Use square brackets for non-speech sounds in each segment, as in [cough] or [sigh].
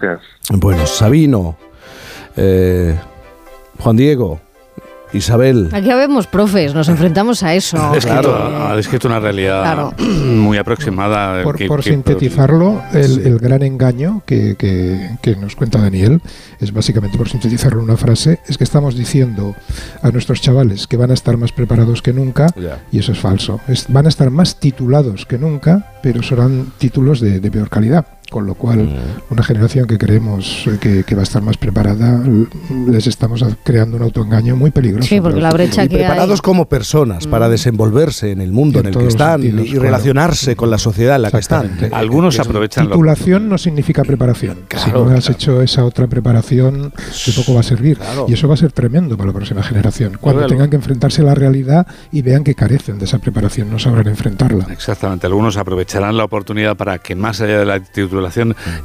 gracias. Bueno, Sabino, eh, Juan Diego, Isabel. Aquí habemos profes, nos enfrentamos a eso. Ha descrito, ha descrito una realidad [clears throat] muy aproximada. Por, por sintetizarlo, el, el, gran engaño que, que, que, nos cuenta Daniel es básicamente, por sintetizarlo en una frase, es que estamos diciendo a nuestros chavales que van a estar más preparados que nunca, yeah. y eso es falso. Es, van a estar más titulados que nunca, pero serán títulos de, de peor calidad con lo cual mm. una generación que creemos que, que, va a estar más preparada les estamos creando un autoengaño muy peligroso. Sí, porque la brecha y que preparados hay... como personas mm. para desenvolverse en el mundo en, en el que están sentidos, y relacionarse claro. con la sociedad en la que están. Algunos aprovechan titulación no significa preparación. Claro, si no has claro. hecho esa otra preparación, de poco va a servir. Y eso va a ser tremendo para la próxima generación. Cuando tengan que enfrentarse a la realidad y vean que carecen de esa preparación, no sabrán enfrentarla. Exactamente. Algunos aprovecharán la oportunidad para que más allá de la titulación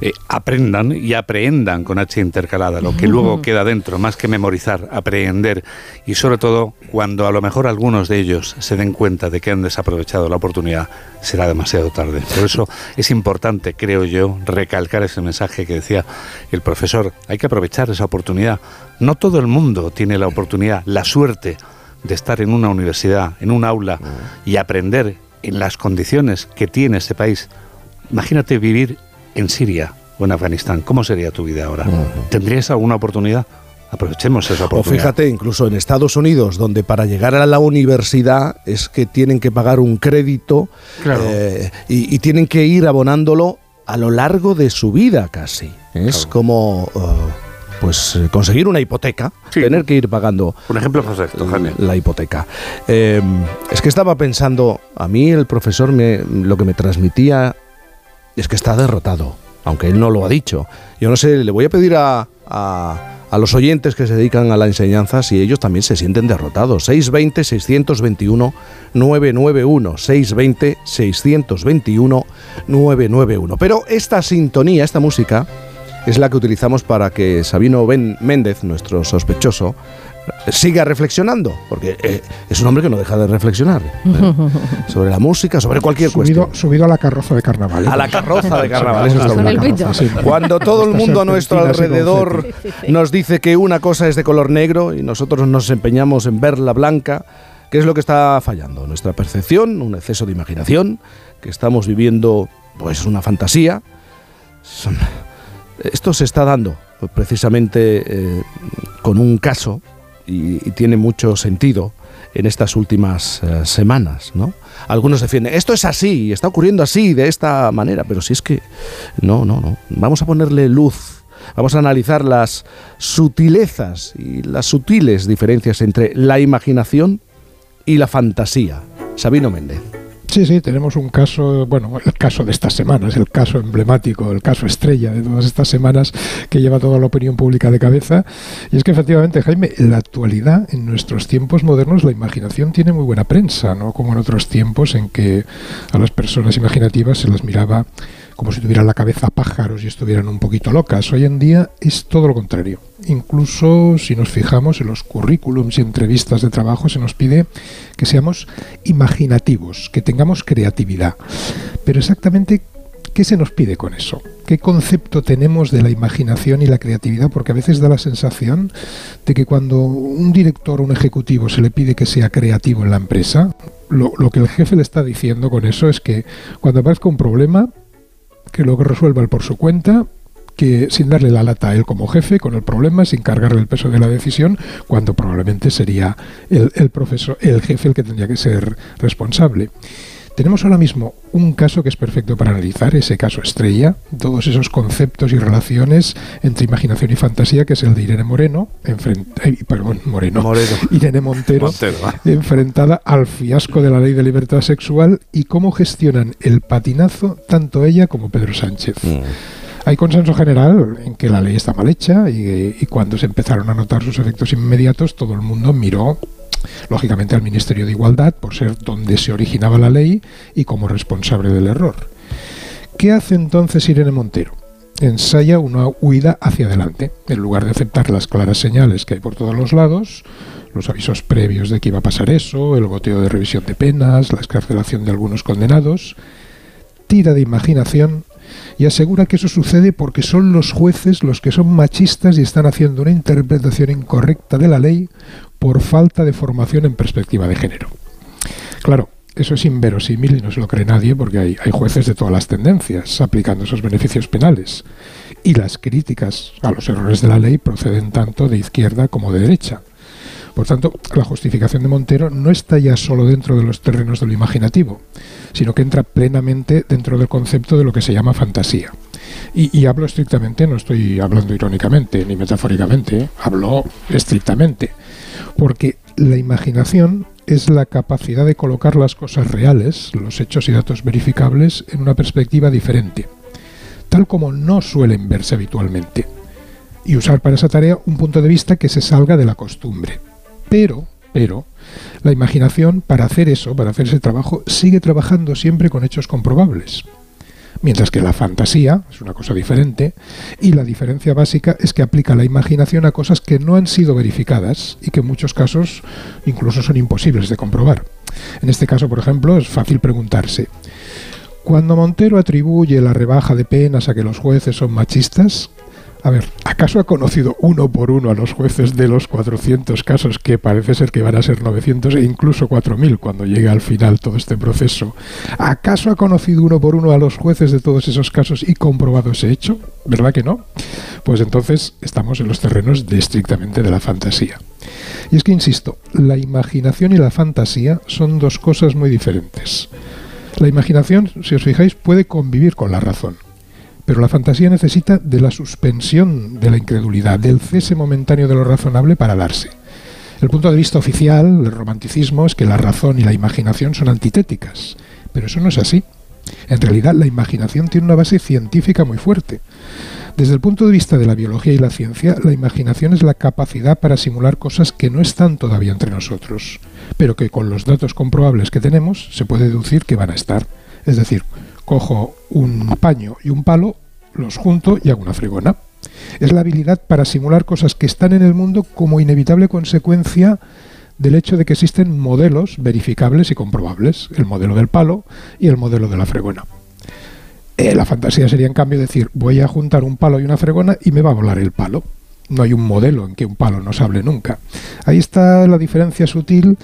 eh, aprendan y aprehendan con H intercalada, lo que luego [laughs] queda dentro, más que memorizar, aprehender y sobre todo cuando a lo mejor algunos de ellos se den cuenta de que han desaprovechado la oportunidad, será demasiado tarde. Por eso es importante, creo yo, recalcar ese mensaje que decía el profesor, hay que aprovechar esa oportunidad. No todo el mundo tiene la oportunidad, la suerte de estar en una universidad, en un aula y aprender en las condiciones que tiene ese país. Imagínate vivir en Siria o en Afganistán, ¿cómo sería tu vida ahora? Uh -huh. ¿Tendrías alguna oportunidad? Aprovechemos esa oportunidad. O fíjate, incluso en Estados Unidos, donde para llegar a la universidad es que tienen que pagar un crédito claro. eh, y, y, tienen que ir abonándolo a lo largo de su vida casi. Es claro. como... Uh, pues conseguir una hipoteca, sí. tener que ir pagando un ejemplo perfecto, Jaime. la hipoteca. Eh, es que estaba pensando, a mí el profesor me, lo que me transmitía es que está derrotado, aunque él no lo ha dicho. Yo no sé, le voy a pedir a, a, a los oyentes que se dedican a la enseñanza si ellos también se sienten derrotados. 620-621-991. 620-621-991. Pero esta sintonía, esta música, es la que utilizamos para que Sabino ben Méndez, nuestro sospechoso, siga reflexionando, porque eh, es un hombre que no deja de reflexionar eh, [laughs] sobre la música, sobre cualquier subido, cuestión. Subido a la carroza de carnaval. ¿eh? A la carroza de carnaval. eso está pito. Sí. Cuando todo el mundo a nuestro alrededor nos dice que una cosa es de color negro y nosotros nos empeñamos en verla blanca, ¿qué es lo que está fallando? Nuestra percepción, un exceso de imaginación, que estamos viviendo pues una fantasía. Esto se está dando precisamente eh, con un caso y, tiene mucho sentido en estas últimas uh, semanas, ¿no? Algunos defienden, esto es así, está ocurriendo así, de esta manera, pero si es que no, no, no. Vamos a ponerle luz, vamos a analizar las sutilezas y las sutiles diferencias entre la imaginación y la fantasía. Sabino Méndez. Sí, sí, tenemos un caso, bueno, el caso de estas semanas, el caso emblemático, el caso estrella de todas estas semanas que lleva toda la opinión pública de cabeza. Y es que efectivamente, Jaime, en la actualidad, en nuestros tiempos modernos, la imaginación tiene muy buena prensa, ¿no? Como en otros tiempos en que a las personas imaginativas se las miraba como si tuvieran la cabeza pájaros y estuvieran un poquito locas. Hoy en día es todo lo contrario. Incluso si nos fijamos en los currículums y entrevistas de trabajo, se nos pide que seamos imaginativos, que tengamos creatividad. Pero exactamente, ¿qué se nos pide con eso? ¿Qué concepto tenemos de la imaginación y la creatividad? Porque a veces da la sensación de que cuando un director o un ejecutivo se le pide que sea creativo en la empresa, lo, lo que el jefe le está diciendo con eso es que cuando aparezca un problema, que lo resuelva él por su cuenta, que sin darle la lata a él como jefe con el problema, sin cargarle el peso de la decisión, cuando probablemente sería el, el profesor, el jefe el que tendría que ser responsable. Tenemos ahora mismo un caso que es perfecto para analizar, ese caso estrella, todos esos conceptos y relaciones entre imaginación y fantasía, que es el de Irene Moreno, enfrenta, eh, perdón, Moreno, Moreno. [laughs] Irene Montero, Montero enfrentada al fiasco de la ley de libertad sexual y cómo gestionan el patinazo tanto ella como Pedro Sánchez. Mm. Hay consenso general en que la ley está mal hecha y, y cuando se empezaron a notar sus efectos inmediatos, todo el mundo miró lógicamente al Ministerio de Igualdad por ser donde se originaba la ley y como responsable del error. ¿Qué hace entonces Irene Montero? Ensaya una huida hacia adelante, en lugar de aceptar las claras señales que hay por todos los lados, los avisos previos de que iba a pasar eso, el goteo de revisión de penas, la escarcelación de algunos condenados, tira de imaginación y asegura que eso sucede porque son los jueces los que son machistas y están haciendo una interpretación incorrecta de la ley por falta de formación en perspectiva de género. Claro, eso es inverosímil y no se lo cree nadie porque hay, hay, jueces de todas las tendencias aplicando esos beneficios penales. Y las críticas a los errores de la ley proceden tanto de izquierda como de derecha. Por tanto, la justificación de Montero no está ya solo dentro de los terrenos de lo imaginativo, sino que entra plenamente dentro del concepto de lo que se llama fantasía. Y, hablo estrictamente, no estoy hablando irónicamente ni metafóricamente, hablo estrictamente, porque la imaginación es la capacidad de colocar las cosas reales, los hechos y datos verificables, en una perspectiva diferente, tal como no suelen verse habitualmente, y usar para esa tarea un punto de vista que se salga de la costumbre. Pero, pero, la imaginación, para hacer eso, para hacer ese trabajo, sigue trabajando siempre con hechos comprobables mientras que la fantasía es una cosa diferente y la diferencia básica es que aplica la imaginación a cosas que no han sido verificadas y que en muchos casos incluso son imposibles de comprobar. En este caso, por ejemplo, es fácil preguntarse, cuando Montero atribuye la rebaja de penas a que los jueces son machistas, a ver, ¿acaso ha conocido uno por uno a los jueces de los 400 casos que parece ser que van a ser 900 e incluso 4.000 cuando llegue al final todo este proceso? ¿Acaso ha conocido uno por uno a los jueces de todos esos casos y comprobado ese hecho? ¿Verdad que no? Pues entonces estamos en los terrenos de estrictamente de la fantasía. Y es que, insisto, la imaginación y la fantasía son dos cosas muy diferentes. La imaginación, si os fijáis, puede convivir con la razón. Pero la fantasía necesita de la suspensión de la incredulidad, del cese momentáneo de lo razonable para darse. El punto de vista oficial del romanticismo es que la razón y la imaginación son antitéticas, pero eso no es así. En realidad la imaginación tiene una base científica muy fuerte. Desde el punto de vista de la biología y la ciencia, la imaginación es la capacidad para simular cosas que no están todavía entre nosotros, pero que con los datos comprobables que tenemos se puede deducir que van a estar. Es decir, cojo un paño y un palo, los junto y hago una fregona. Es la habilidad para simular cosas que están en el mundo como inevitable consecuencia del hecho de que existen modelos verificables y comprobables, el modelo del palo y el modelo de la fregona. Eh, la fantasía sería en cambio decir, voy a juntar un palo y una fregona y me va a volar el palo. No hay un modelo en que un palo no se hable nunca. Ahí está la diferencia sutil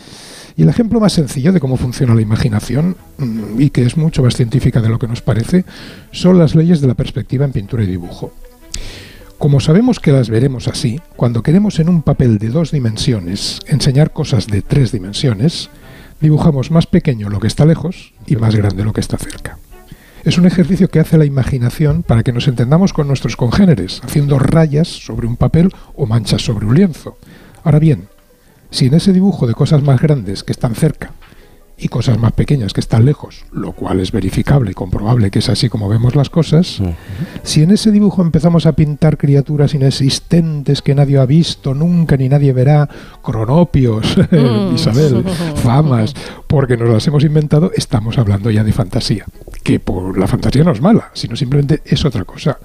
y el ejemplo más sencillo de cómo funciona la imaginación, mm, y que es mucho más científica de lo que nos parece, son las leyes de la perspectiva en pintura y dibujo. Como sabemos que las veremos así, cuando queremos en un papel de dos dimensiones enseñar cosas de tres dimensiones, dibujamos más pequeño lo que está lejos y más grande lo que está cerca. Es un ejercicio que hace la imaginación para que nos entendamos con nuestros congéneres, haciendo rayas sobre un papel o manchas sobre un lienzo. Ahora bien, si en ese dibujo de cosas más grandes que están cerca y cosas más pequeñas que están lejos, lo cual es verificable y comprobable que es así como vemos las cosas, si en ese dibujo empezamos a pintar criaturas inexistentes que nadie ha visto nunca ni nadie verá, cronopios, mm. [laughs] Isabel, [laughs] famas, porque nos las hemos inventado, estamos hablando ya de fantasía. Que por la fantasía no es mala, sino simplemente es otra cosa.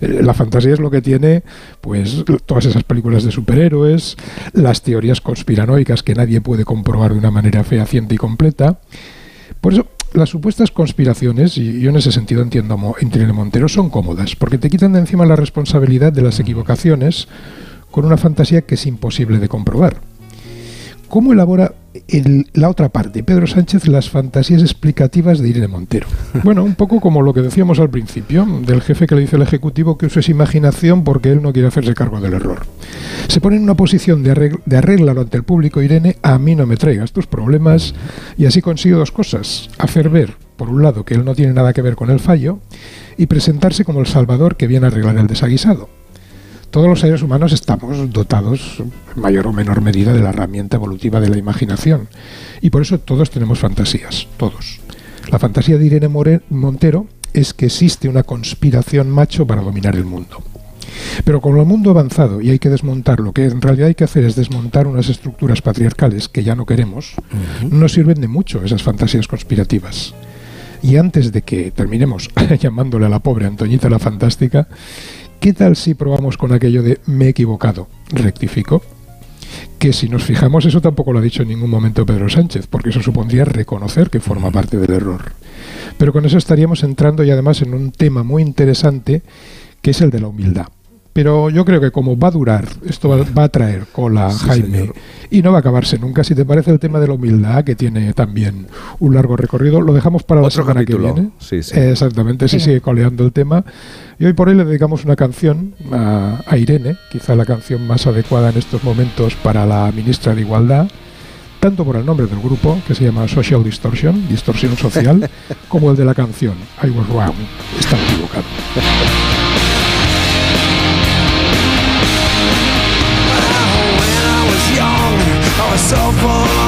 Eh, la fantasía es lo que tiene, pues, todas esas películas de superhéroes, las teorías conspiranoicas que nadie puede comprobar de una manera fehaciente y completa por eso, las supuestas conspiraciones, y yo en ese sentido entiendo a Irene Montero, son cómodas, porque te quitan de encima la responsabilidad de las equivocaciones con una fantasía que es imposible de comprobar. ¿Cómo elabora la otra parte, Pedro Sánchez, las fantasías explicativas de Irene Montero? [laughs] Bueno, un poco como lo que decíamos al principio, del jefe que le dice al Ejecutivo que use imaginación porque él no quiere hacerse cargo del error. Se pone en una posición de, arreglarlo ante el público, Irene, a mí no me traigas tus problemas, y así consigue dos cosas, hacer ver, por un lado, que él no tiene nada que ver con el fallo, y presentarse como el salvador que viene a arreglar el desaguisado todos los seres humanos estamos dotados en mayor o menor medida de la herramienta evolutiva de la imaginación. Y por eso todos tenemos fantasías, todos. La fantasía de Irene Montero es que existe una conspiración macho para dominar el mundo. Pero con el mundo avanzado y hay que desmontar, lo que en realidad hay que hacer es desmontar unas estructuras patriarcales que ya no queremos, no sirven de mucho esas fantasías conspirativas. Y antes de que terminemos [laughs] llamándole a la pobre Antoñita la Fantástica, ¿Qué tal si probamos con aquello de me he equivocado? Rectifico. Que si nos fijamos, eso tampoco lo ha dicho en ningún momento Pedro Sánchez, porque eso supondría reconocer que forma parte del error. Pero con eso estaríamos entrando y además en un tema muy interesante que es el de la humildad. Pero yo creo que como va a durar, esto va, a traer cola, Jaime, y no va a acabarse nunca. Si te parece el tema de la humildad, que tiene también un largo recorrido, lo dejamos para la semana que viene. Exactamente, si sigue coleando el tema. Y hoy por hoy le dedicamos una canción a, a Irene, quizá la canción más adecuada en estos momentos para la ministra de Igualdad tanto por el nombre del grupo, que se llama Social Distortion, distorsión social, [laughs] como el de la canción, I Was Wrong, estaba equivocado. So full